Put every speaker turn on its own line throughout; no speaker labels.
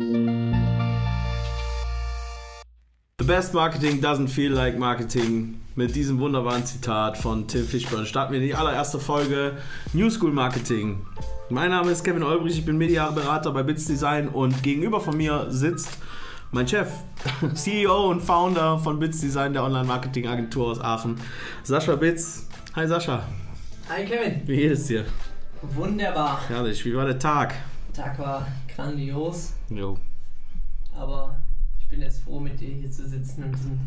The best marketing doesn't feel like marketing. Mit diesem wunderbaren Zitat von Tim Fishburne starten wir die allererste Folge New School Marketing. Mein Name ist Kevin Olbrich, ich bin Mediaberater bei Bits Design und gegenüber von mir sitzt mein Chef, CEO und Founder von Bits Design, der Online-Marketing-Agentur aus Aachen, Sascha Bitz. Hi Sascha.
Hi Kevin.
Wie geht es dir?
Wunderbar.
Herrlich, wie war der Tag?
Der Tag war grandios.
Jo.
Aber ich bin jetzt froh, mit dir hier zu sitzen und diesen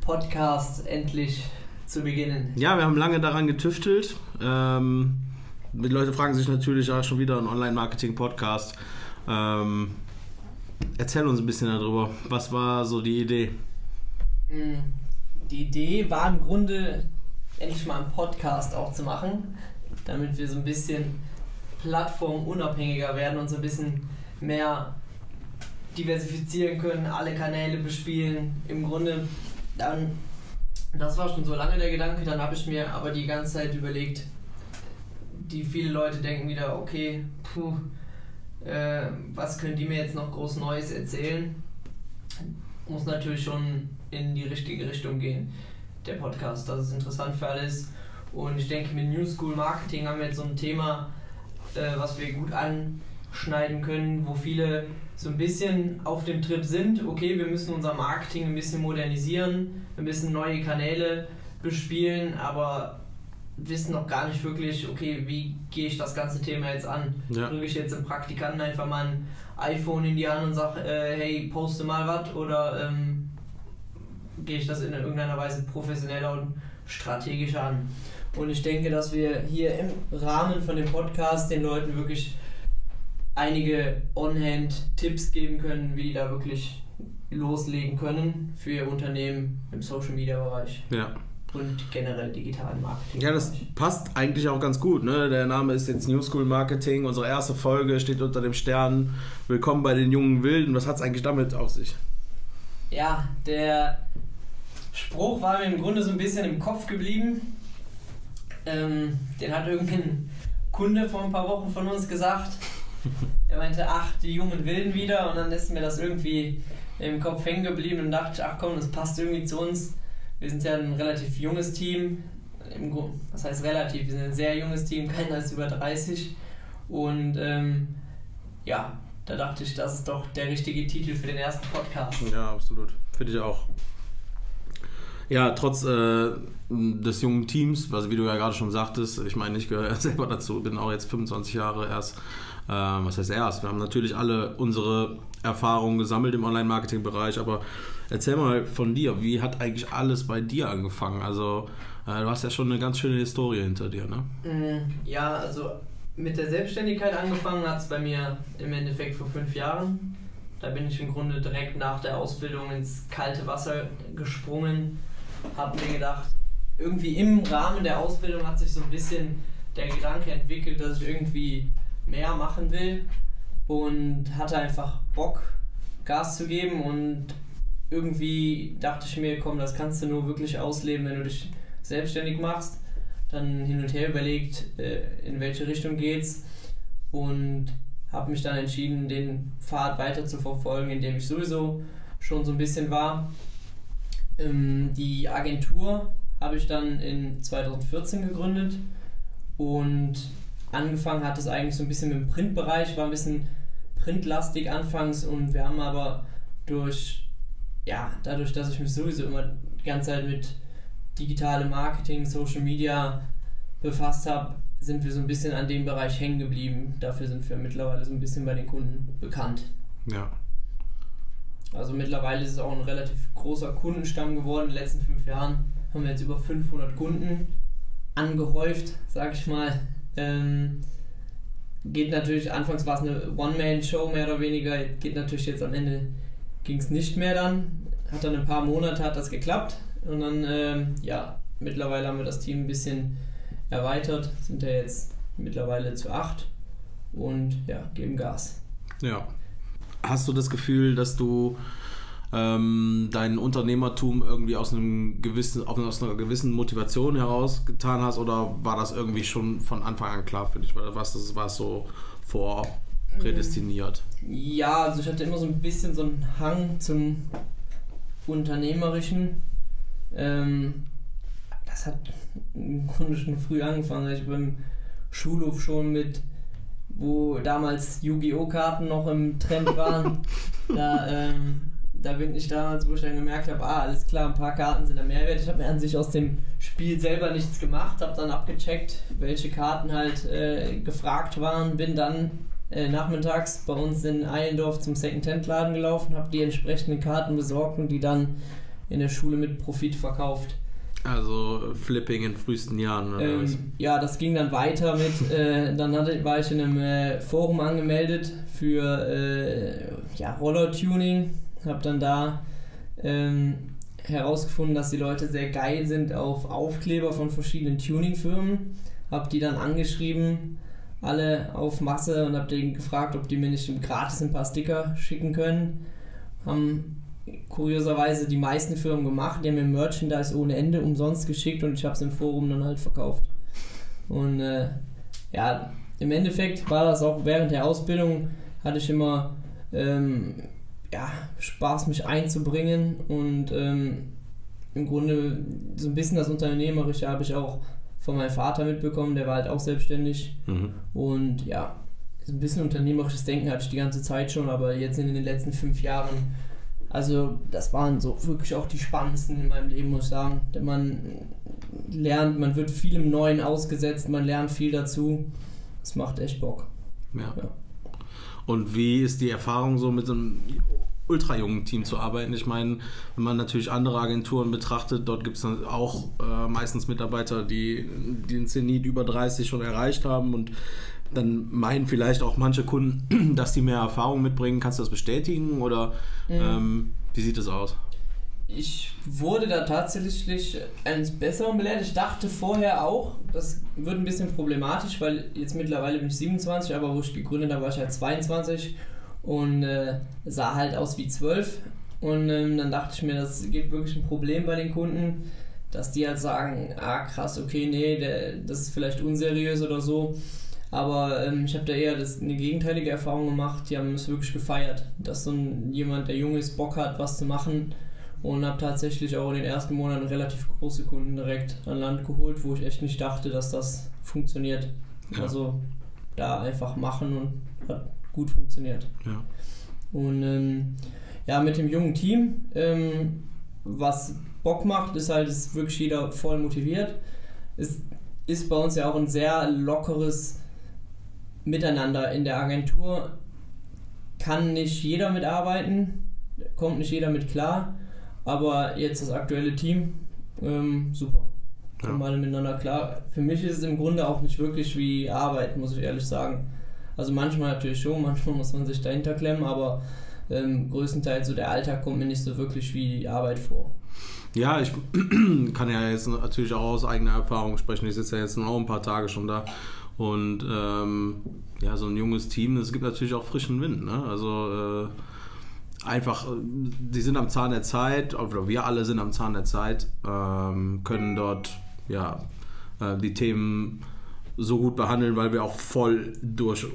Podcast endlich zu beginnen.
Ja, wir haben lange daran getüftelt. Ähm, die Leute fragen sich natürlich, ja, schon wieder ein Online-Marketing-Podcast. Ähm, erzähl uns ein bisschen darüber. Was war so die Idee?
Mm, die Idee war im Grunde, endlich mal einen Podcast auch zu machen, damit wir so ein bisschen plattformunabhängiger werden und so ein bisschen mehr diversifizieren können, alle Kanäle bespielen. Im Grunde dann, das war schon so lange der Gedanke, dann habe ich mir aber die ganze Zeit überlegt, die viele Leute denken wieder, okay, puh, äh, was können die mir jetzt noch groß Neues erzählen? Muss natürlich schon in die richtige Richtung gehen, der Podcast, dass es interessant für alle ist. Und ich denke, mit New School Marketing haben wir jetzt so ein Thema, äh, was wir gut anschneiden können, wo viele so ein bisschen auf dem Trip sind, okay, wir müssen unser Marketing ein bisschen modernisieren, wir müssen neue Kanäle bespielen, aber wissen noch gar nicht wirklich, okay, wie gehe ich das ganze Thema jetzt an?
Ja.
Drücke ich jetzt dem Praktikanten einfach mal ein iPhone in die Hand und sage, äh, hey, poste mal was oder ähm, gehe ich das in irgendeiner Weise professioneller und strategischer an? Und ich denke, dass wir hier im Rahmen von dem Podcast den Leuten wirklich einige On-Hand-Tipps geben können, wie die da wirklich loslegen können für ihr Unternehmen im Social-Media-Bereich
Ja.
und generell digitalen Marketing.
Ja, das passt eigentlich auch ganz gut. Ne? Der Name ist jetzt New School Marketing. Unsere erste Folge steht unter dem Stern. Willkommen bei den jungen Wilden. Was hat es eigentlich damit auf sich?
Ja, der Spruch war mir im Grunde so ein bisschen im Kopf geblieben. Ähm, den hat irgendein Kunde vor ein paar Wochen von uns gesagt. Er meinte, ach, die jungen Wilden wieder. Und dann ist mir das irgendwie im Kopf hängen geblieben und dachte, ach komm, das passt irgendwie zu uns. Wir sind ja ein relativ junges Team. Im was heißt relativ? Wir sind ein sehr junges Team, keiner ist über 30. Und ähm, ja, da dachte ich, das ist doch der richtige Titel für den ersten Podcast.
Ja, absolut. Finde ich auch. Ja, trotz äh, des jungen Teams, was wie du ja gerade schon sagtest, ich meine, ich gehöre selber dazu, bin auch jetzt 25 Jahre erst. Äh, was heißt erst? Wir haben natürlich alle unsere Erfahrungen gesammelt im Online-Marketing-Bereich, aber erzähl mal von dir, wie hat eigentlich alles bei dir angefangen? Also, äh, du hast ja schon eine ganz schöne Historie hinter dir, ne?
Mm, Ja, also mit der Selbstständigkeit angefangen hat es bei mir im Endeffekt vor fünf Jahren. Da bin ich im Grunde direkt nach der Ausbildung ins kalte Wasser gesprungen, habe mir gedacht, irgendwie im Rahmen der Ausbildung hat sich so ein bisschen der Gedanke entwickelt, dass ich irgendwie mehr machen will und hatte einfach Bock, Gas zu geben und irgendwie dachte ich mir, komm, das kannst du nur wirklich ausleben, wenn du dich selbstständig machst. Dann hin und her überlegt, äh, in welche Richtung geht's und habe mich dann entschieden, den Pfad weiter zu verfolgen, in dem ich sowieso schon so ein bisschen war. Ähm, die Agentur habe ich dann in 2014 gegründet und angefangen hat es eigentlich so ein bisschen mit dem Printbereich, war ein bisschen printlastig anfangs und wir haben aber durch, ja, dadurch, dass ich mich sowieso immer die ganze Zeit mit digitalem Marketing, Social Media befasst habe, sind wir so ein bisschen an dem Bereich hängen geblieben. Dafür sind wir mittlerweile so ein bisschen bei den Kunden bekannt.
Ja.
Also mittlerweile ist es auch ein relativ großer Kundenstamm geworden. In den letzten fünf Jahren haben wir jetzt über 500 Kunden angehäuft, sag ich mal. Ähm, geht natürlich, anfangs war es eine One-Man-Show mehr oder weniger, geht natürlich jetzt am Ende, ging es nicht mehr dann. Hat dann ein paar Monate hat das geklappt und dann, ähm, ja, mittlerweile haben wir das Team ein bisschen erweitert, sind ja jetzt mittlerweile zu acht und ja, geben Gas.
Ja. Hast du das Gefühl, dass du ähm, dein Unternehmertum irgendwie aus einem gewissen, aus einer gewissen Motivation heraus getan hast oder war das irgendwie schon von Anfang an klar für dich? Oder was das war so vor prädestiniert?
Ja, also ich hatte immer so ein bisschen so einen Hang zum Unternehmerischen. Ähm, das hat im Grunde schon früh angefangen. Ich beim Schulhof schon mit, wo damals Yu-Gi-Oh! Karten noch im Trend waren. da, ähm, da bin ich damals, wo ich dann gemerkt habe, ah, alles klar, ein paar Karten sind der Mehrwert. Ich habe mir an sich aus dem Spiel selber nichts gemacht, habe dann abgecheckt, welche Karten halt äh, gefragt waren, bin dann äh, nachmittags bei uns in Eilendorf zum Second-Hand-Laden gelaufen, habe die entsprechenden Karten besorgt und die dann in der Schule mit Profit verkauft.
Also Flipping in frühesten Jahren. Oder
ähm,
was?
Ja, das ging dann weiter mit, äh, dann hatte, war ich in einem äh, Forum angemeldet für äh, ja, Roller-Tuning, habe dann da ähm, herausgefunden, dass die Leute sehr geil sind auf Aufkleber von verschiedenen Tuning-Firmen, habe die dann angeschrieben, alle auf Masse und habe denen gefragt, ob die mir nicht gratis ein paar Sticker schicken können. Haben kurioserweise die meisten Firmen gemacht. Die haben mir Merchandise ohne Ende umsonst geschickt und ich habe es im Forum dann halt verkauft. Und äh, ja, im Endeffekt war das auch während der Ausbildung, hatte ich immer ähm, ja, Spaß, mich einzubringen und ähm, im Grunde so ein bisschen das Unternehmerische habe ich auch von meinem Vater mitbekommen, der war halt auch selbstständig
Mhm.
und ja, so ein bisschen unternehmerisches Denken hatte ich die ganze Zeit schon, aber jetzt in den letzten fünf Jahren, also das waren so wirklich auch die spannendsten in meinem Leben, muss ich sagen. Denn man lernt, man wird vielem Neuen ausgesetzt, man lernt viel dazu. Es macht echt Bock.
Ja.
Ja.
Und wie ist die Erfahrung so mit so einem ultra jungen Team zu arbeiten? Ich meine, wenn man natürlich andere Agenturen betrachtet, dort gibt es auch äh, meistens Mitarbeiter, die den Zenit über 30 schon erreicht haben und dann meinen vielleicht auch manche Kunden, dass die mehr Erfahrung mitbringen. Kannst du das bestätigen oder ähm, wie sieht das aus?
Ich wurde da tatsächlich eines Besseren belehrt. Ich dachte vorher auch, das wird ein bisschen problematisch, weil jetzt mittlerweile bin ich 27, aber wo ich gegründet habe, war ich halt 22 und äh, sah halt aus wie 12. Und ähm, dann dachte ich mir, das gibt wirklich ein Problem bei den Kunden, dass die halt sagen, ah krass, okay, nee, der, das ist vielleicht unseriös oder so. Aber ähm, ich habe da eher das, eine gegenteilige Erfahrung gemacht. Die haben es wirklich gefeiert, dass so ein, jemand, der jung ist, Bock hat, was zu machen. Und habe tatsächlich auch in den ersten Monaten relativ große Kunden direkt an Land geholt, wo ich echt nicht dachte, dass das funktioniert.
Ja.
Also da einfach machen und hat gut funktioniert.
Ja.
Und ähm, ja, mit dem jungen Team, ähm, was Bock macht, ist halt, ist wirklich jeder voll motiviert. Es ist bei uns ja auch ein sehr lockeres Miteinander in der Agentur. Kann nicht jeder mitarbeiten, kommt nicht jeder mit klar, aber jetzt das aktuelle Team, ähm, super.
Ja.
alle miteinander klar. Für mich ist es im Grunde auch nicht wirklich wie Arbeit, muss ich ehrlich sagen. Also manchmal natürlich schon, manchmal muss man sich dahinter klemmen, aber ähm, größtenteils so der Alltag kommt mir nicht so wirklich wie Arbeit vor.
Ja, ich kann ja jetzt natürlich auch aus eigener Erfahrung sprechen. Ich sitze ja jetzt auch ein paar Tage schon da. Und ähm, ja, so ein junges Team, es gibt natürlich auch frischen Wind. Ne? Also äh, einfach, äh, die sind am Zahn der Zeit, oder wir alle sind am Zahn der Zeit, ähm, können dort ja äh, die Themen so gut behandeln, weil wir auch voll durch,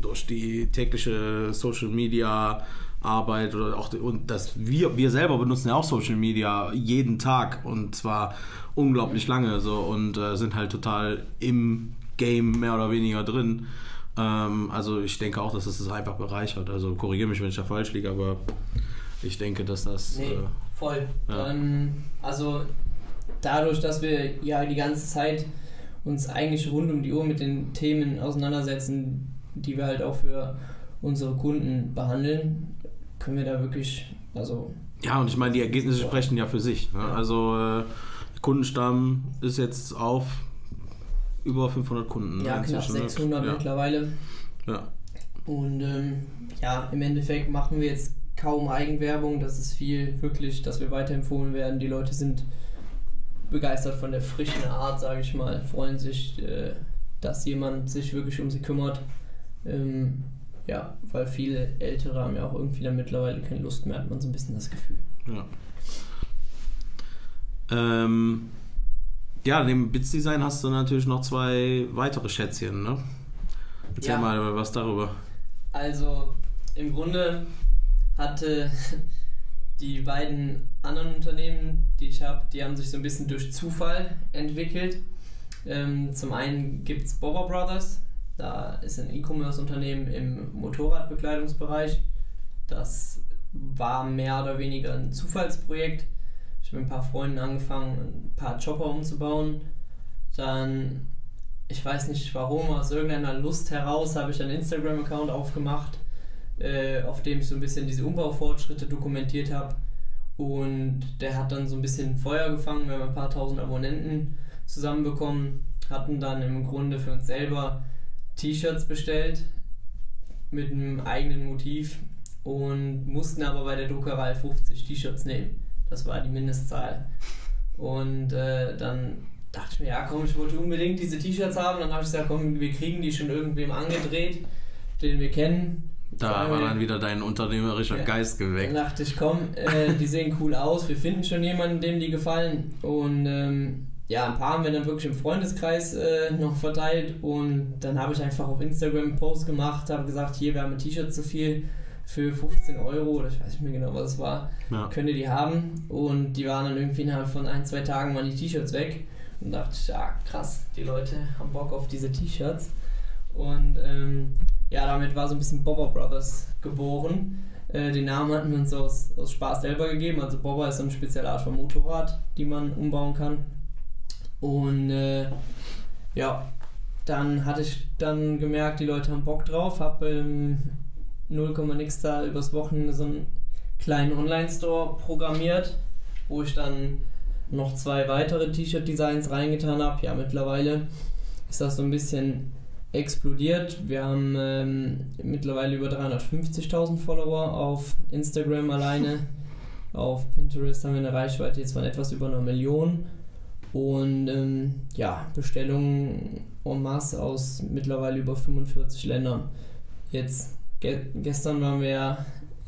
durch die tägliche Social Media Arbeit oder auch und das wir wir selber benutzen ja auch Social Media jeden Tag und zwar unglaublich lange so und äh, sind halt total im Game mehr oder weniger drin. Ähm, also ich denke auch, dass es das einfach bereichert. Also korrigiere mich, wenn ich da falsch liege, aber ich denke, dass das
Nee,
äh,
voll.
ja.
Ähm, also dadurch, dass wir ja die ganze Zeit uns eigentlich rund um die Uhr mit den Themen auseinandersetzen, die wir halt auch für unsere Kunden behandeln, können wir da wirklich, also
Ja, und ich meine, die Ergebnisse sprechen ja für sich. Ne? Also äh, Kundenstamm ist jetzt auf über 500 Kunden. ne,
ja, knapp
inzwischen, ne?
600
ja.
mittlerweile.
Ja.
Und ähm, ja, im Endeffekt machen wir jetzt kaum Eigenwerbung. Das ist viel wirklich, dass wir weiterempfohlen werden. Die Leute sind begeistert von der frischen Art, sage ich mal, freuen sich, äh, dass jemand sich wirklich um sie kümmert. Ähm, ja, weil viele Ältere haben ja auch irgendwie dann mittlerweile keine Lust mehr, hat man so ein bisschen das Gefühl.
Ja. Ähm, ja, neben Bits Design hast du natürlich noch zwei weitere Schätzchen, ne? Erzähl
Ja.
mal was darüber.
Also im Grunde hatte die beiden anderen Unternehmen, die ich habe, die haben sich so ein bisschen durch Zufall entwickelt. Ähm, zum einen gibt es Bobber Brothers, da ist ein E-Commerce-Unternehmen im Motorradbekleidungsbereich. Das war mehr oder weniger ein Zufallsprojekt. Ich habe mit ein paar Freunden angefangen, ein paar Chopper umzubauen. Dann, ich weiß nicht warum, aus irgendeiner Lust heraus habe ich einen Instagram-Account aufgemacht, äh, auf dem ich so ein bisschen diese Umbaufortschritte dokumentiert habe. Und der hat dann so ein bisschen Feuer gefangen. Wir haben ein paar tausend Abonnenten zusammenbekommen, hatten dann im Grunde für uns selber T-Shirts bestellt mit einem eigenen Motiv und mussten aber bei der Druckerei 50 T-Shirts nehmen. Das war die Mindestzahl. Und äh, dann dachte ich mir, ja komm, ich wollte unbedingt diese T-Shirts haben. Dann habe ich gesagt, komm, wir kriegen die schon irgendwem angedreht, den wir kennen.
Da war dann wieder dein unternehmerischer ja, Geist geweckt.
Dann dachte ich, komm, äh, die sehen cool aus, wir finden schon jemanden, dem die gefallen. Und ähm, ja, ein paar haben wir dann wirklich im Freundeskreis äh, noch verteilt. Und dann habe ich einfach auf Instagram einen Post gemacht, habe gesagt, hier, wir haben ein T-Shirt zu viel für 15 Euro oder ich weiß nicht mehr genau, was es war. Ja. Könnt ihr die haben? Und die waren dann irgendwie innerhalb von ein, zwei Tagen waren die T-Shirts weg. Und dachte ich, ja krass, die Leute haben Bock auf diese T-Shirts. Und ähm, ja, damit war so ein bisschen Bobber Brothers geboren. Äh, den Namen hatten wir uns aus, aus Spaß selber gegeben. Also Bobber ist so eine spezielle Art von Motorrad, die man umbauen kann. Und äh, ja, dann hatte ich dann gemerkt, die Leute haben Bock drauf, habe ähm, 0, nix da übers Wochenende so einen kleinen Online-Store programmiert, wo ich dann noch zwei weitere T-Shirt-Designs reingetan habe. Ja, mittlerweile ist das so ein bisschen explodiert. Wir haben ähm, mittlerweile über 350.000 Follower auf Instagram alleine. Auf Pinterest haben wir eine Reichweite jetzt von etwas über einer Million. Und ähm, ja, Bestellungen en masse aus mittlerweile über 45 Ländern. Jetzt, ge gestern waren wir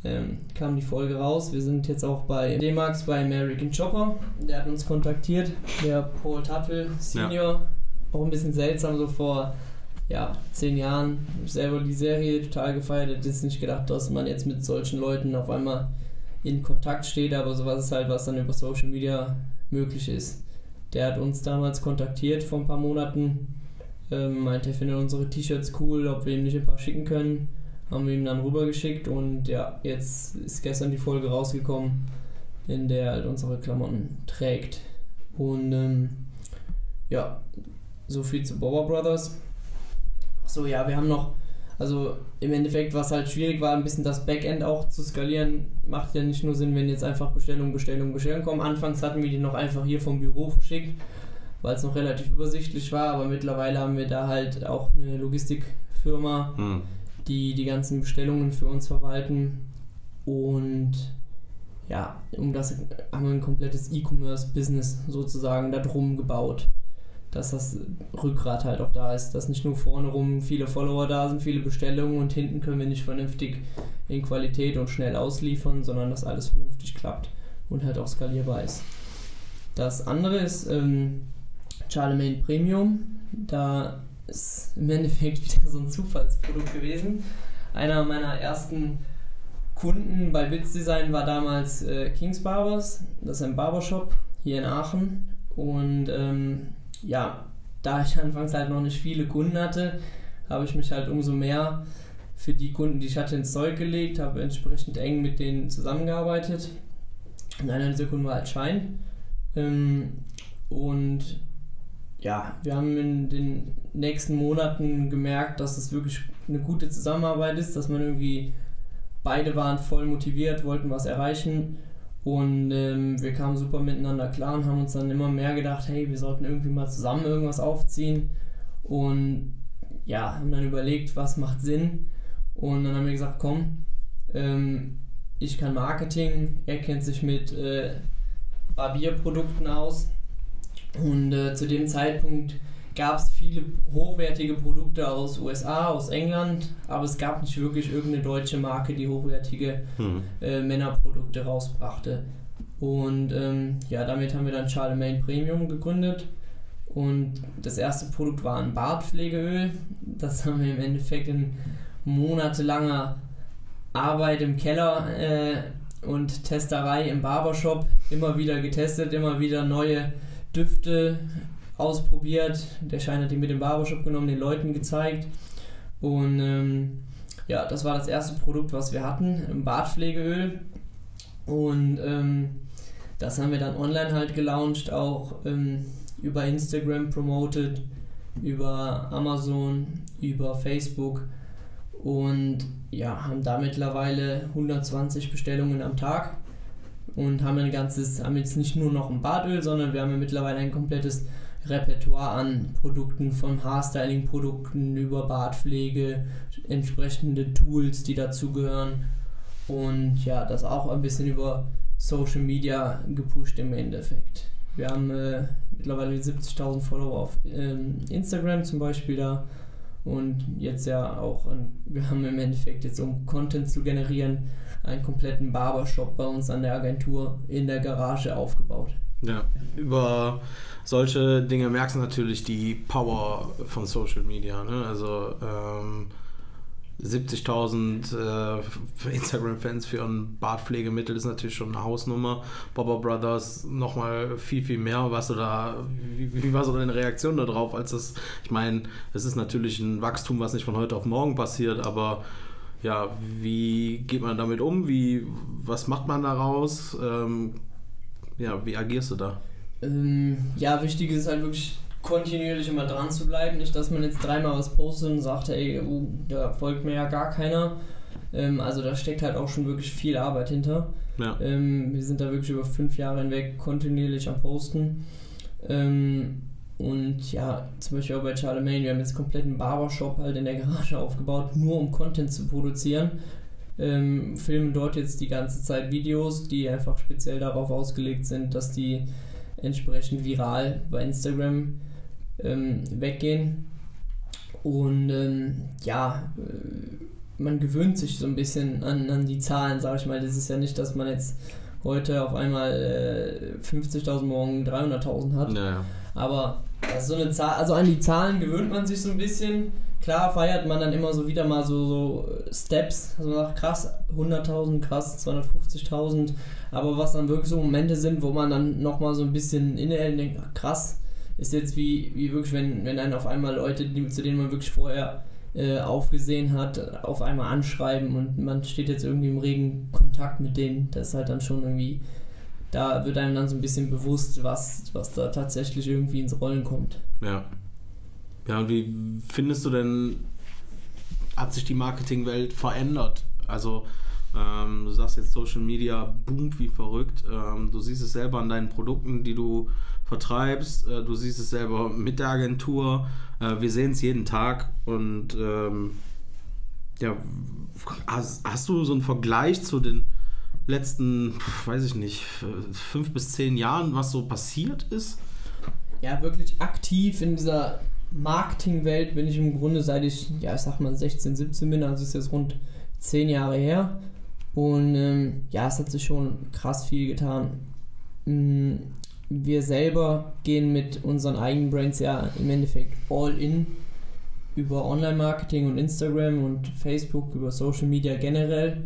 ähm, kam die Folge raus. Wir sind jetzt auch bei D-Max bei American Chopper. Der hat uns kontaktiert, der Paul Tuttle Senior. Ja. Auch ein bisschen seltsam, so vor ja, zehn Jahren selber die Serie total gefeiert. Hätte jetzt nicht gedacht, dass man jetzt mit solchen Leuten auf einmal in Kontakt steht, aber sowas ist halt, was dann über Social Media möglich ist. Der hat uns damals kontaktiert vor ein paar Monaten, ähm, meinte, er findet unsere T-Shirts cool, ob wir ihm nicht ein paar schicken können haben wir ihm dann rübergeschickt und ja, jetzt ist gestern die Folge rausgekommen, in der er halt unsere Klamotten trägt. Und ähm, ja, so viel zu Bobber Brothers. So, ja, wir haben noch, also im Endeffekt, was halt schwierig war, ein bisschen das Backend auch zu skalieren, macht ja nicht nur Sinn, wenn jetzt einfach Bestellungen, Bestellungen, Bestellungen kommen. Anfangs hatten wir die noch einfach hier vom Büro verschickt, weil es noch relativ übersichtlich war, aber mittlerweile haben wir da halt auch eine Logistikfirma. Hm die die ganzen Bestellungen für uns verwalten. Und ja, um das haben wir ein komplettes E-Commerce-Business sozusagen darum gebaut. Dass das Rückgrat halt auch da ist, dass nicht nur vorne rum viele Follower da sind, viele Bestellungen und hinten können wir nicht vernünftig in Qualität und schnell ausliefern, sondern dass alles vernünftig klappt und halt auch skalierbar ist. Das andere ist ähm, Charlemagne Premium. Da ist im Endeffekt wieder so ein Zufallsprodukt gewesen. Einer meiner ersten Kunden bei Bits Design war damals äh, Kings Barbers, das ist ein Barbershop hier in Aachen. Und ähm, ja, da ich anfangs halt noch nicht viele Kunden hatte, habe ich mich halt umso mehr für die Kunden, die ich hatte, ins Zeug gelegt, habe entsprechend eng mit denen zusammengearbeitet. Und einer dieser Kunden war halt Schein. Ähm, und ja, wir haben in den nächsten Monaten gemerkt, dass es wirklich eine gute Zusammenarbeit ist, dass man irgendwie beide waren voll motiviert, wollten was erreichen und ähm, wir kamen super miteinander klar und haben uns dann immer mehr gedacht, hey, wir sollten irgendwie mal zusammen irgendwas aufziehen und ja, haben dann überlegt, was macht Sinn und dann haben wir gesagt, komm, ähm, ich kann Marketing, er kennt sich mit äh, Barbierprodukten aus, und äh, zu dem Zeitpunkt gab es viele hochwertige Produkte aus USA, aus England, aber es gab nicht wirklich irgendeine deutsche Marke, die hochwertige mhm. äh, Männerprodukte rausbrachte. Und ähm, ja, damit haben wir dann Charlemagne Premium gegründet. Und das erste Produkt war ein Bartpflegeöl. Das haben wir im Endeffekt in monatelanger Arbeit im Keller äh, und Testerei im Barbershop immer wieder getestet, immer wieder neue Düfte ausprobiert. Der Schein hat die mit dem Barbershop genommen, den Leuten gezeigt. Und ähm, ja, das war das erste Produkt, was wir hatten, Bartpflegeöl. Und ähm, das haben wir dann online halt gelauncht, auch ähm, über Instagram promoted, über Amazon, über Facebook und ja, haben da mittlerweile 120 Bestellungen am Tag und haben ein ganzes, haben jetzt nicht nur noch ein Badöl, sondern wir haben ja mittlerweile ein komplettes Repertoire an Produkten, von Haarstyling-Produkten über Bartpflege, entsprechende Tools, die dazugehören und ja, das auch ein bisschen über Social Media gepusht im Endeffekt. Wir haben äh, mittlerweile 70.000 Follower auf ähm, Instagram zum Beispiel da und jetzt ja auch, wir haben im Endeffekt jetzt, um Content zu generieren, einen kompletten Barbershop bei uns an der Agentur in der Garage aufgebaut.
Ja, über solche Dinge merkst du natürlich die Power von Social Media. Ne? Also ähm, 70.000 äh, Instagram-Fans für ein Bartpflegemittel ist natürlich schon eine Hausnummer. Bobber Brothers nochmal viel, viel mehr. Was da, wie, wie war so deine Reaktion darauf? Als das, ich meine, es ist natürlich ein Wachstum, was nicht von heute auf morgen passiert, aber ja, wie geht man damit um? Wie, was macht man daraus? Ähm, ja, wie agierst du da?
Ähm, ja, wichtig ist halt wirklich kontinuierlich immer dran zu bleiben. Nicht, dass man jetzt dreimal was postet und sagt, ey, uh, da folgt mir ja gar keiner. Ähm, also da steckt halt auch schon wirklich viel Arbeit hinter. Ja. Ähm, wir sind da wirklich über fünf Jahre hinweg kontinuierlich am Posten. Ähm, und ja, zum Beispiel auch bei Charlemagne, wir haben jetzt kompletten Barbershop halt in der Garage aufgebaut, nur um Content zu produzieren. Ähm, filmen dort jetzt die ganze Zeit Videos, die einfach speziell darauf ausgelegt sind, dass die entsprechend viral bei Instagram ähm, weggehen. Und ähm, ja, äh, man gewöhnt sich so ein bisschen an, an die Zahlen, sage ich mal. Das ist ja nicht, dass man jetzt heute auf einmal äh, 50.000, morgen 300.000 hat. Naja. Aber so eine Zahl, also an die Zahlen gewöhnt man sich so ein bisschen. Klar feiert man dann immer so wieder mal so, so Steps, also man sagt krass 100.000, krass 250.000, aber was dann wirklich so Momente sind, wo man dann nochmal so ein bisschen innehält und denkt, ach, krass, ist jetzt wie, wie wirklich, wenn, wenn dann auf einmal Leute, die, zu denen man wirklich vorher äh, aufgesehen hat, auf einmal anschreiben und man steht jetzt irgendwie im regen Kontakt mit denen. Das ist halt dann schon irgendwie, da wird einem dann so ein bisschen bewusst, was, was da tatsächlich irgendwie ins Rollen kommt.
Ja. Ja, und wie findest du denn, hat sich die Marketingwelt verändert? Also, ähm, du sagst jetzt, Social Media boomt wie verrückt. Ähm, du siehst es selber an deinen Produkten, die du vertreibst. Äh, du siehst es selber mit der Agentur. Äh, wir sehen es jeden Tag. Und ähm, ja, hast, hast, du so einen Vergleich zu den letzten, weiß ich nicht, fünf bis zehn Jahren, was so passiert ist?
Ja, wirklich aktiv in dieser Marketingwelt bin ich im Grunde seit ich, ja, ich sag mal 16, 17 bin, also ist jetzt rund zehn Jahre her. Und ähm, ja, es hat sich schon krass viel getan. Mhm wir selber gehen mit unseren eigenen Brands ja im Endeffekt all in über Online-Marketing und Instagram und Facebook, über Social Media generell.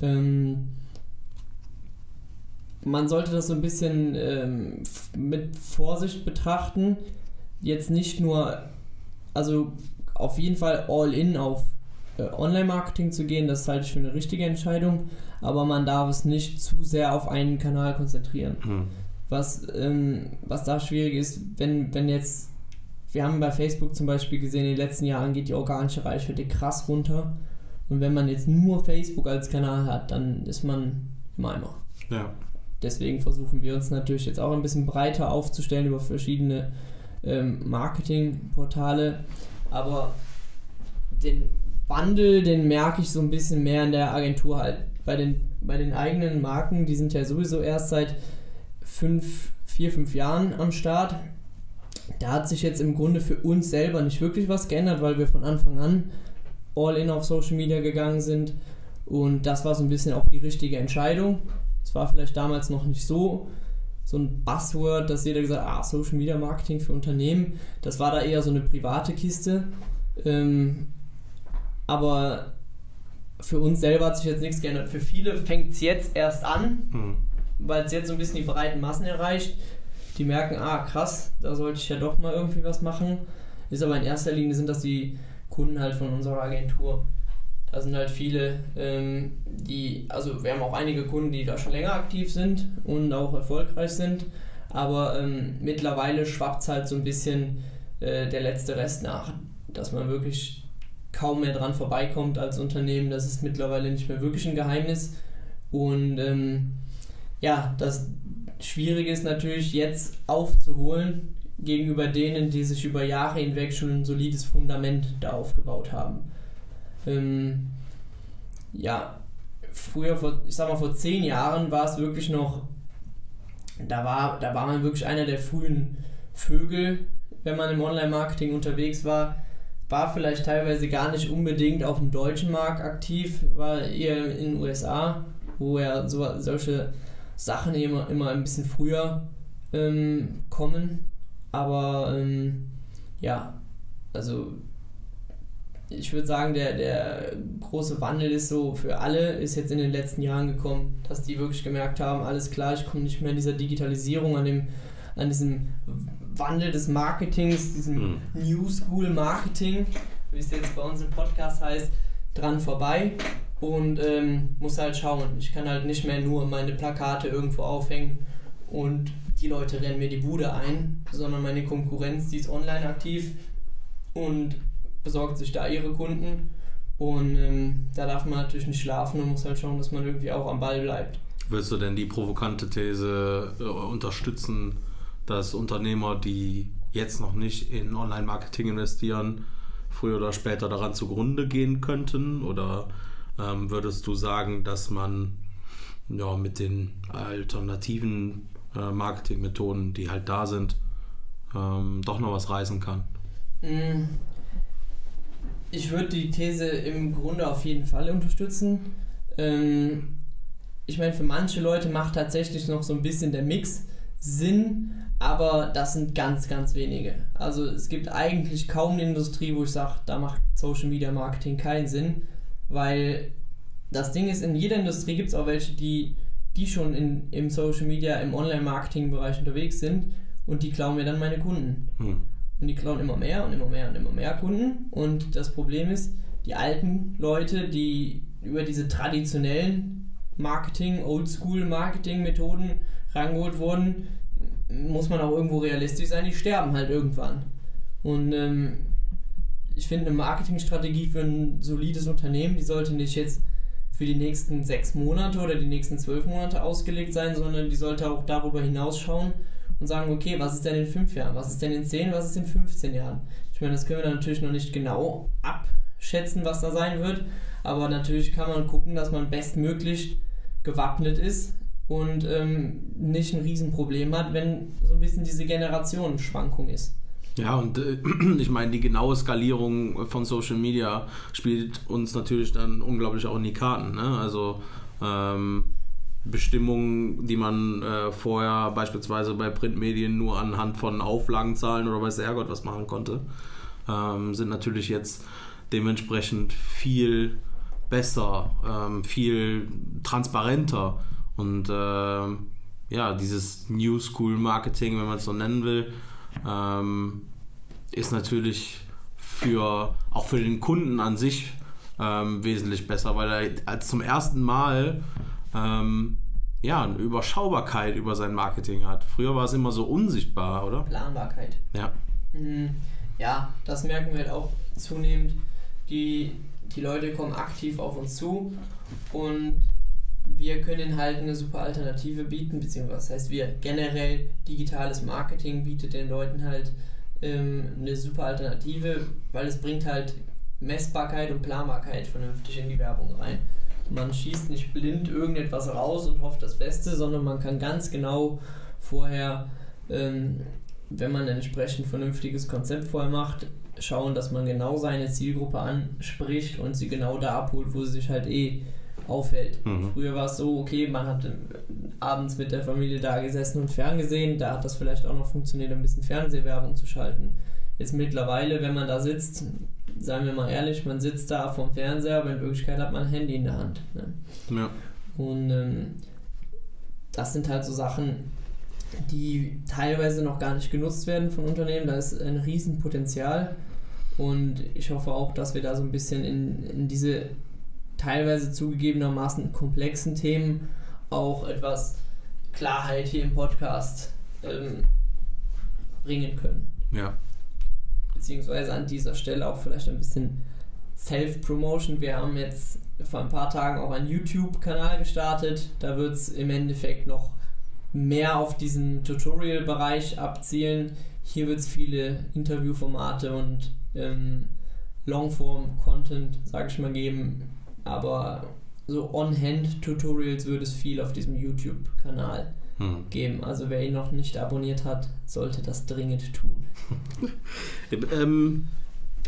Ähm, man sollte das so ein bisschen ähm, mit Vorsicht betrachten. Jetzt nicht nur, also auf jeden Fall all in auf äh, Online-Marketing zu gehen, das halte ich für eine richtige Entscheidung, aber man darf es nicht zu sehr auf einen Kanal konzentrieren. Hm was, ähm, was da schwierig ist, wenn, wenn jetzt, wir haben bei Facebook zum Beispiel gesehen, in den letzten Jahren geht die organische Reichweite krass runter. Und wenn man jetzt nur Facebook als Kanal hat, dann ist man im Eimer. Ja. Deswegen versuchen wir uns natürlich jetzt auch ein bisschen breiter aufzustellen über verschiedene ähm, Marketingportale. Aber den Wandel, den merke ich so ein bisschen mehr in der Agentur halt. Bei den, bei den eigenen Marken, die sind ja sowieso erst seit fünf, vier, fünf Jahren am Start. Da hat sich jetzt im Grunde für uns selber nicht wirklich was geändert, weil wir von Anfang an all in auf Social Media gegangen sind. Und das war so ein bisschen auch die richtige Entscheidung. Es war vielleicht damals noch nicht so, so ein Buzzword, dass jeder gesagt hat, ah, Social Media Marketing für Unternehmen. Das war da eher so eine private Kiste. Ähm, aber für uns selber hat sich jetzt nichts geändert. Für viele fängt es jetzt erst an, mhm. weil es jetzt so ein bisschen die breiten Massen erreicht. Die merken, ah krass, da sollte ich ja doch mal irgendwie was machen. Ist aber in erster Linie sind das die Kunden halt von unserer Agentur. Da sind halt viele, ähm, die, also wir haben auch einige Kunden, die da schon länger aktiv sind und auch erfolgreich sind. Aber ähm, mittlerweile schwappt es halt so ein bisschen äh, der letzte Rest nach, dass man wirklich kaum mehr dran vorbeikommt als Unternehmen. Das ist mittlerweile nicht mehr wirklich ein Geheimnis. Und ähm, ja, das Schwierige ist natürlich jetzt aufzuholen gegenüber denen, die sich über Jahre hinweg schon ein solides Fundament da aufgebaut haben. Ähm, ja, früher, vor, ich sag mal vor zehn Jahren war es wirklich noch, da war, da war man wirklich einer der frühen Vögel, wenn man im Online-Marketing unterwegs war war vielleicht teilweise gar nicht unbedingt auf dem deutschen Markt aktiv, war eher in den USA, wo ja so, solche Sachen immer, immer ein bisschen früher ähm, kommen. Aber ähm, ja, also ich würde sagen, der, der große Wandel ist so für alle, ist jetzt in den letzten Jahren gekommen, dass die wirklich gemerkt haben, alles klar, ich komme nicht mehr in dieser Digitalisierung, an, dem, an diesem Wandel des Marketings, diesem mhm. New School Marketing, wie es jetzt bei uns im Podcast heißt, dran vorbei und ähm, muss halt schauen. Ich kann halt nicht mehr nur meine Plakate irgendwo aufhängen und die Leute rennen mir die Bude ein, sondern meine Konkurrenz, die ist online aktiv und besorgt sich da ihre Kunden. Und ähm, da darf man natürlich nicht schlafen und muss halt schauen, dass man irgendwie auch am Ball bleibt.
Willst du denn die provokante These äh, unterstützen, dass Unternehmer, die jetzt noch nicht in Online-Marketing investieren, früher oder später daran zugrunde gehen könnten? Oder ähm, würdest du sagen, dass man ja, mit den alternativen äh, Marketingmethoden, die halt da sind, ähm, doch noch was reißen kann?
Ich würde die These im Grunde auf jeden Fall unterstützen. Ähm, ich meine, für manche Leute macht tatsächlich noch so ein bisschen der Mix Sinn, aber das sind ganz, ganz wenige. Also es gibt eigentlich kaum eine Industrie, wo ich sage, da macht Social Media Marketing keinen Sinn, weil das Ding ist, in jeder Industrie gibt es auch welche, die, die schon in, im Social Media, im Online-Marketing-Bereich unterwegs sind und die klauen mir dann meine Kunden. Hm. Und die klauen immer mehr und immer mehr und immer mehr Kunden. Und das Problem ist, die alten Leute, die über diese traditionellen Marketing, Oldschool-Marketing-Methoden rangeholt wurden, muss man auch irgendwo realistisch sein, die sterben halt irgendwann. Und ähm, ich finde, eine Marketingstrategie für ein solides Unternehmen, die sollte nicht jetzt für die nächsten sechs Monate oder die nächsten zwölf Monate ausgelegt sein, sondern die sollte auch darüber hinausschauen und sagen, okay, was ist denn in fünf Jahren, was ist denn in zehn, was ist in 15 Jahren? Ich meine, das können wir natürlich noch nicht genau abschätzen, was da sein wird, aber natürlich kann man gucken, dass man bestmöglich gewappnet ist und ähm, nicht ein Riesenproblem hat, wenn so ein bisschen diese Generationenschwankung ist.
Ja, und äh, ich meine, die genaue Skalierung von Social Media spielt uns natürlich dann unglaublich auch in die Karten. Ne? Also ähm, Bestimmungen, die man äh, vorher beispielsweise bei Printmedien nur anhand von Auflagenzahlen oder weiß der Herrgott was machen konnte, ähm, sind natürlich jetzt dementsprechend viel besser, ähm, viel transparenter und äh, ja, dieses New School Marketing, wenn man es so nennen will, ähm, ist natürlich für auch für den Kunden an sich ähm, wesentlich besser, weil er als zum ersten Mal ähm, ja, eine Überschaubarkeit über sein Marketing hat. Früher war es immer so unsichtbar, oder?
Planbarkeit.
Ja.
Mhm. Ja, das merken wir halt auch zunehmend. Die, die Leute kommen aktiv auf uns zu und wir können halt eine super Alternative bieten, beziehungsweise das heißt wir generell digitales Marketing bietet den Leuten halt ähm, eine super Alternative, weil es bringt halt Messbarkeit und Planbarkeit vernünftig in die Werbung rein. Man schießt nicht blind irgendetwas raus und hofft das Beste, sondern man kann ganz genau vorher, ähm, wenn man ein entsprechend vernünftiges Konzept vorher macht, schauen, dass man genau seine Zielgruppe anspricht und sie genau da abholt, wo sie sich halt eh auffällt. Mhm. Früher war es so, okay, man hat abends mit der Familie da gesessen und ferngesehen, da hat das vielleicht auch noch funktioniert, ein bisschen Fernsehwerbung zu schalten. Jetzt mittlerweile, wenn man da sitzt, seien wir mal ehrlich, man sitzt da vorm Fernseher, aber in Wirklichkeit hat man ein Handy in der Hand. Ne?
Ja.
Und ähm, das sind halt so Sachen, die teilweise noch gar nicht genutzt werden von Unternehmen. Da ist ein Riesenpotenzial. Und ich hoffe auch, dass wir da so ein bisschen in, in diese teilweise zugegebenermaßen komplexen Themen auch etwas Klarheit hier im Podcast ähm, bringen können.
Ja.
Beziehungsweise an dieser Stelle auch vielleicht ein bisschen Self-Promotion. Wir haben jetzt vor ein paar Tagen auch einen YouTube-Kanal gestartet. Da wird es im Endeffekt noch mehr auf diesen Tutorial-Bereich abzielen. Hier wird es viele Interviewformate und ähm, Longform-Content, sage ich mal, geben. Aber so On-Hand-Tutorials wird es viel auf diesem YouTube-Kanal hm. geben. Also wer ihn noch nicht abonniert hat, sollte das dringend tun.
ähm,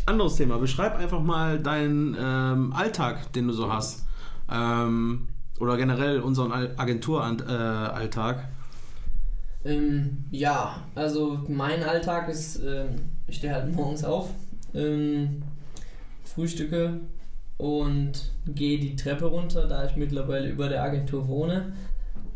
anderes Thema. Beschreib einfach mal deinen ähm, Alltag, den du so hast. Ähm, oder generell unseren Agenturalltag.
Äh, ähm, ja, also mein Alltag ist, ähm, ich stehe halt morgens auf, ähm, frühstücke und gehe die Treppe runter, da ich mittlerweile über der Agentur wohne.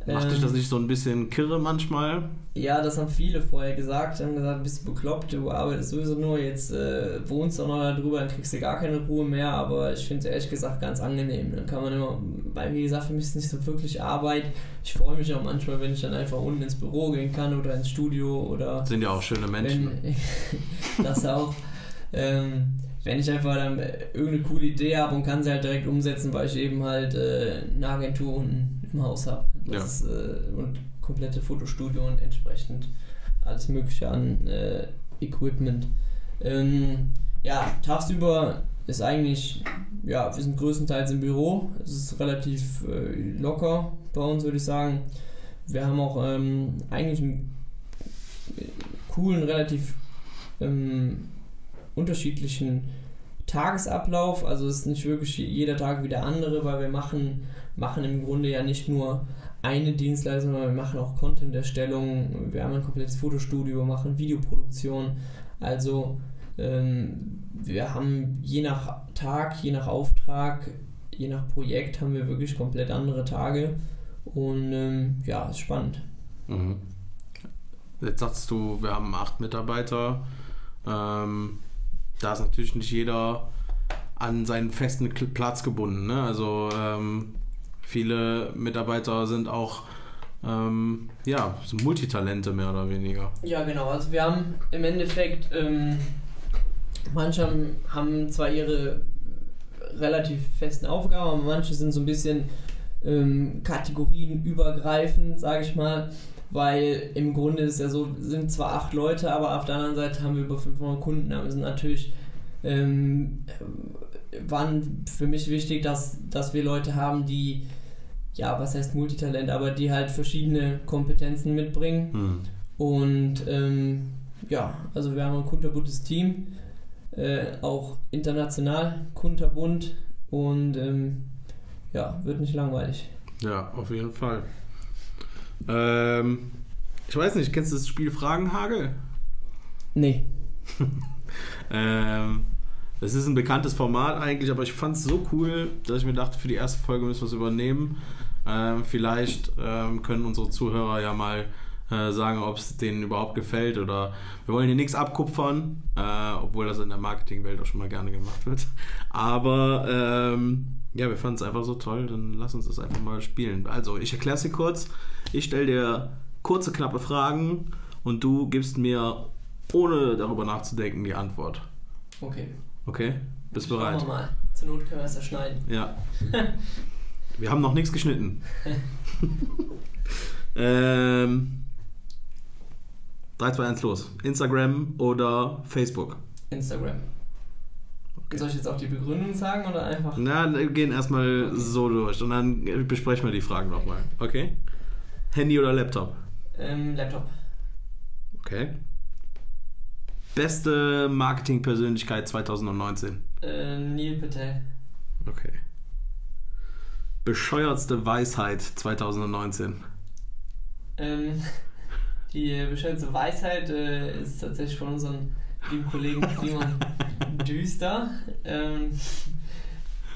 Macht ähm, dich das nicht so ein bisschen kirre manchmal?
Ja, das haben viele vorher gesagt. Die haben gesagt, bist du bekloppt, du arbeitest sowieso nur, jetzt äh, wohnst du auch noch darüber, dann kriegst du gar keine Ruhe mehr. Aber ich finde es ehrlich gesagt ganz angenehm. Dann kann man immer, weil wie gesagt, für mich ist es nicht so wirklich Arbeit. Ich freue mich auch manchmal, wenn ich dann einfach unten ins Büro gehen kann oder ins Studio oder.
Sind ja auch schöne Menschen.
Wenn, das auch. Ähm, wenn ich einfach dann irgendeine coole Idee habe und kann sie halt direkt umsetzen, weil ich eben halt äh, eine Agentur unten im Haus habe. Ja. äh, und komplette Fotostudio und entsprechend alles Mögliche an äh, Equipment. Ähm, ja, tagsüber ist eigentlich, ja, wir sind größtenteils im Büro. Es ist relativ äh, locker bei uns, würde ich sagen. Wir haben auch ähm, eigentlich einen coolen, relativ ähm, unterschiedlichen Tagesablauf. Also es ist nicht wirklich jeder Tag wie der andere, weil wir machen, machen im Grunde ja nicht nur eine Dienstleistung, wir machen auch Content-Erstellung, wir haben ein komplettes Fotostudio, machen Videoproduktion. Also ähm, wir haben je nach Tag, je nach Auftrag, je nach Projekt haben wir wirklich komplett andere Tage. Und ähm, ja, ist spannend.
Mhm. Jetzt sagst du, wir haben acht Mitarbeiter. Ähm, da ist natürlich nicht jeder an seinen festen Platz gebunden. Ne? Also ähm, viele Mitarbeiter sind auch ähm, ja, so Multitalente mehr oder weniger.
Ja, genau. Also wir haben im Endeffekt, ähm, manche haben, zwar ihre relativ festen Aufgaben, aber manche sind so ein bisschen ähm, kategorienübergreifend, sage ich mal weil im Grunde ist ja so, sind zwar acht Leute, aber auf der anderen Seite haben wir über 500 Kunden. Aber sind natürlich ähm, waren für mich wichtig, dass, dass wir Leute haben, die, ja, was heißt Multitalent, aber die halt verschiedene Kompetenzen mitbringen. Hm. Und ähm, ja, also wir haben ein kunterbuntes Team, äh, auch international kunterbunt und ähm, ja, wird nicht langweilig.
Ja, auf jeden Fall. Ähm, ich weiß nicht, kennst du das Spiel Fragenhagel?
Nee.
ähm, das ist ein bekanntes Format eigentlich, aber ich fand es so cool, dass ich mir dachte, für die erste Folge müssen wir es übernehmen. Ähm, vielleicht ähm, können unsere Zuhörer ja mal äh, sagen, ob es denen überhaupt gefällt oder wir wollen hier nichts abkupfern, äh, obwohl das in der Marketingwelt auch schon mal gerne gemacht wird. Aber ähm, ja, wir fanden es einfach so toll, dann lass uns das einfach mal spielen. Also, ich erkläre es dir kurz. Ich stelle dir kurze, knappe Fragen und du gibst mir, ohne darüber nachzudenken, die Antwort.
Okay.
Okay? Bist du bereit?
Schauen wir mal. Zur Not können wir es ja schneiden.
Ja. wir haben noch nichts geschnitten. ähm, 3, 2, 1, los. Instagram oder Facebook?
Instagram. Soll ich jetzt auch die Begründung sagen oder einfach?
Na, wir gehen erstmal okay. so durch und dann besprechen wir die Fragen nochmal. Okay? Handy oder Laptop?
Ähm, Laptop.
Okay. Beste Marketingpersönlichkeit 2019?
Äh, Neil Patel.
Okay. Bescheuertste Weisheit 2019?
Ähm, die bescheuertste Weisheit äh, ist tatsächlich von unseren lieben Kollegen Simon Düster. Ähm,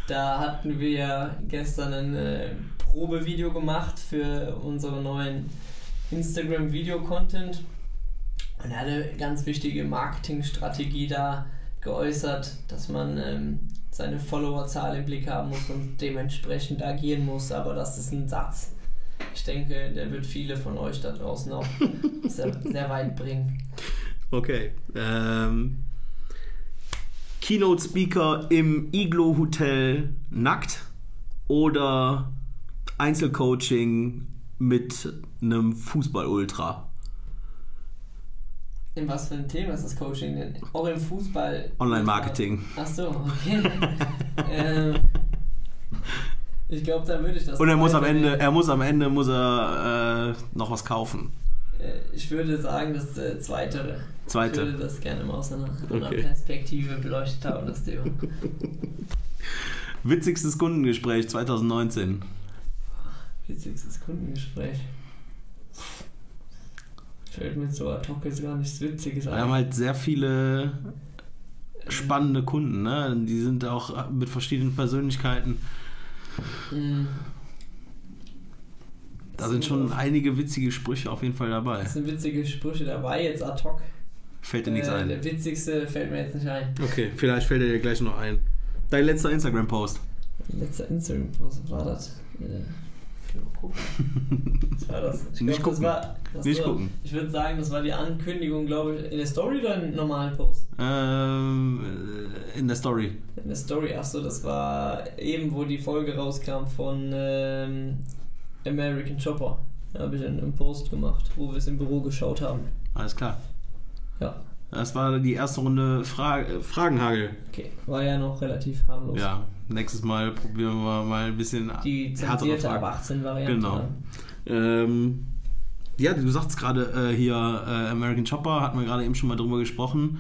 da hatten wir gestern ein äh, Probevideo gemacht für unseren neuen Instagram-Video-Content. Und er hatte eine ganz wichtige Marketingstrategie da geäußert, dass man ähm, seine Followerzahl im Blick haben muss und dementsprechend agieren muss. Aber das ist ein Satz. Ich denke, der wird viele von euch da draußen auch sehr, sehr weit bringen.
Okay. Ähm, Keynote Speaker im Iglo Hotel nackt oder Einzelcoaching mit einem Fußball-Ultra?
In was für ein Thema ist das Coaching denn? Auch im Fußball?
Online-Marketing.
Achso, okay. ähm, ich glaube, da würde ich das.
Und er muss am Ende, er muss am Ende muss er äh, noch was kaufen.
Äh, ich würde sagen, das äh, zweite.
Zweite.
Ich würde das gerne mal aus einer, einer
Okay.
Perspektive beleuchtet haben, das Thema.
Witzigstes Kundengespräch 2019.
Witzigstes Kundengespräch. Fällt mir so ad hoc jetzt gar nichts Witziges
Wir haben halt sehr viele spannende Kunden, ne? Die sind auch mit verschiedenen Persönlichkeiten.
Mm,
Da sind schon einige witzige Sprüche auf jeden Fall dabei.
Es sind witzige Sprüche dabei, jetzt ad hoc.
Fällt dir nichts
Äh,
ein.
Der witzigste fällt mir jetzt nicht ein.
Okay, vielleicht fällt er dir gleich noch ein. Dein letzter Instagram-Post.
Letzter Instagram-Post, was war das? Äh, ich will mal gucken. Was war das? Ich
Nicht
glaub,
gucken.
Das war, das
Nicht
war,
gucken.
Ich würde sagen, das war die Ankündigung, glaube ich, in der Story oder im normalen Post?
Ähm, äh, in der Story.
In der Story, achso, das war eben, wo die Folge rauskam von ähm, American Chopper. Da habe ich einen Post gemacht, wo wir es im Büro geschaut haben.
Alles klar.
Ja,
Das war die erste Runde Fra äh, Fragenhagel.
okay. War ja noch relativ harmlos.
Ja, nächstes Mal probieren wir mal ein bisschen
Die
härtere
zensierte ab
Fragen.
18 Variante.
Genau.
ne?
Ähm, ja, du sagst gerade äh, hier äh, American Chopper, hatten wir gerade eben schon mal drüber gesprochen.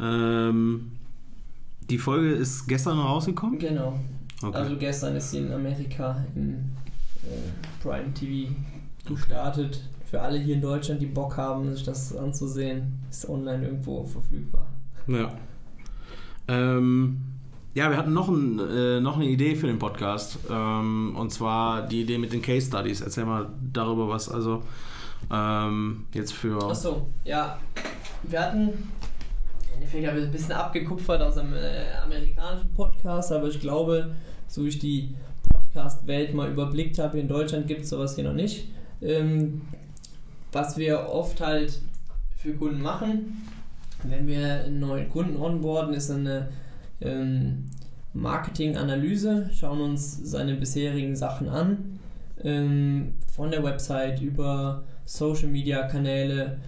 Ähm, die Folge ist gestern rausgekommen.
Genau.
Okay.
Also gestern ist sie in Amerika im äh, Prime TV gestartet. Für alle hier in Deutschland, die Bock haben, sich das anzusehen, ist online irgendwo verfügbar.
Ja. Ähm, ja, wir hatten noch, ein, äh, noch eine Idee für den Podcast. Ähm, und zwar die Idee mit den Case Studies. Erzähl mal darüber was. Also ähm, jetzt für.
Achso, ja. Wir hatten. Im Endeffekt habe ich ein bisschen abgekupfert aus einem äh, amerikanischen Podcast, aber ich glaube, so wie ich die Podcast-Welt mal überblickt habe, in Deutschland gibt es sowas hier noch nicht. Ähm, was wir oft halt für Kunden machen, wenn wir einen neuen Kunden onboarden, ist eine ähm, Marketing-Analyse, schauen uns seine bisherigen Sachen an, ähm, von der Website über Social-Media-Kanäle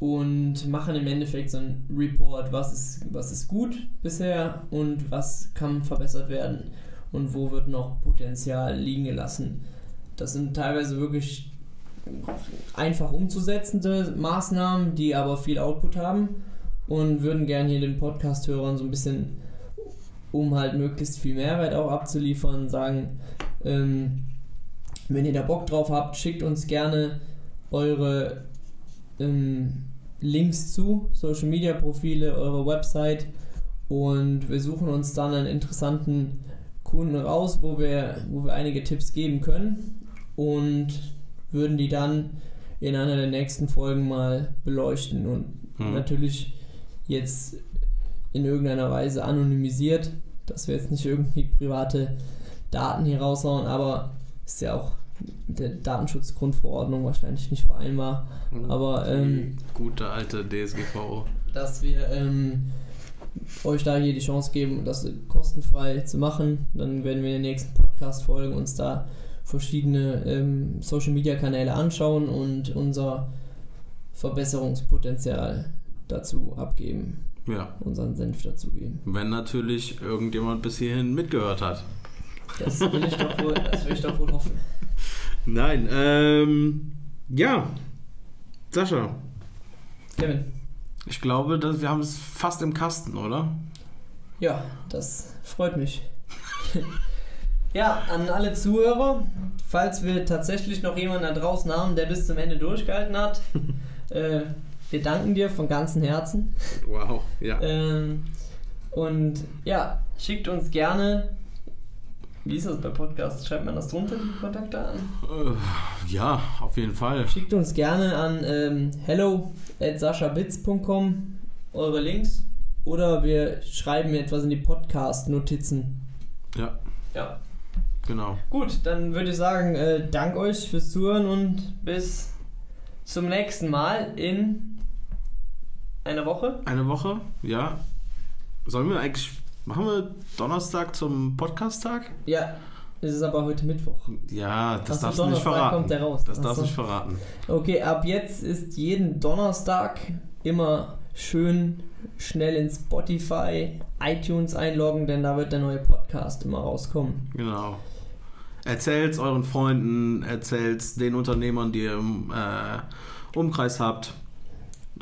und machen im Endeffekt so einen Report, was ist, was ist gut bisher und was kann verbessert werden und wo wird noch Potenzial liegen gelassen. Das sind teilweise wirklich einfach umzusetzende Maßnahmen, die aber viel Output haben und würden gerne hier den Podcast-Hörern so ein bisschen, um halt möglichst viel Mehrwert auch abzuliefern, sagen, ähm, wenn ihr da Bock drauf habt, schickt uns gerne eure ähm, Links zu, Social Media Profile, eure Website und wir suchen uns dann einen interessanten Kunden raus, wo wir, wo wir einige Tipps geben können und würden die dann in einer der nächsten Folgen mal beleuchten und
Mhm.
natürlich jetzt in irgendeiner Weise anonymisiert, dass wir jetzt nicht irgendwie private Daten hier raushauen, aber ist ja auch mit der Datenschutzgrundverordnung wahrscheinlich nicht vereinbar, aber ähm,
gute alte DSGVO.
dass wir ähm, euch da hier die Chance geben, das kostenfrei zu machen. Dann werden wir in den nächsten Podcast-Folgen uns da verschiedene ähm, Social-Media-Kanäle anschauen und unser Verbesserungspotenzial dazu abgeben,
Ja.
unseren Senf dazu geben.
Wenn natürlich irgendjemand bis hierhin mitgehört hat.
Das will ich doch wohl, das will ich doch wohl hoffen.
Nein, ähm, ja. Sascha,
Kevin.
ich glaube, dass wir haben es fast im Kasten, oder?
Ja, das freut mich. ja, an alle Zuhörer, falls wir tatsächlich noch jemanden da draußen haben, der bis zum Ende durchgehalten hat, äh, wir danken dir von ganzem Herzen.
Wow, ja.
Ähm, und ja, schickt uns gerne. Wie ist das bei Podcasts? Schreibt man das drunter, die Kontakte an?
Äh, ja, auf jeden Fall.
Schickt uns gerne an ähm, hello at saschabitz.com eure Links oder wir schreiben etwas in die Podcast-Notizen.
Ja,
Ja.
Genau.
Gut, dann würde ich sagen, äh, dank euch fürs Zuhören und bis zum nächsten Mal in einer Woche.
Eine Woche, ja. Sollen wir eigentlich. Machen wir Donnerstag zum Podcast-Tag?
Ja, es ist aber heute Mittwoch.
Ja, das darfst du nicht verraten.
kommt der raus.
Das darfst du nicht verraten.
Okay, ab jetzt ist jeden Donnerstag immer schön schnell in Spotify, iTunes einloggen, denn da wird der neue Podcast immer rauskommen.
Genau. Erzählt's euren Freunden, erzählt's den Unternehmern, die ihr im äh, Umkreis habt.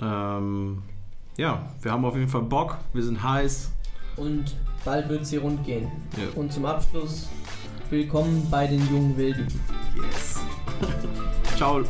Ähm, ja, wir haben auf jeden Fall Bock, wir sind heiß.
Und bald wird es hier rund gehen.
Ja.
Und zum Abschluss, willkommen bei den jungen Wilden.
Yes. Ciao.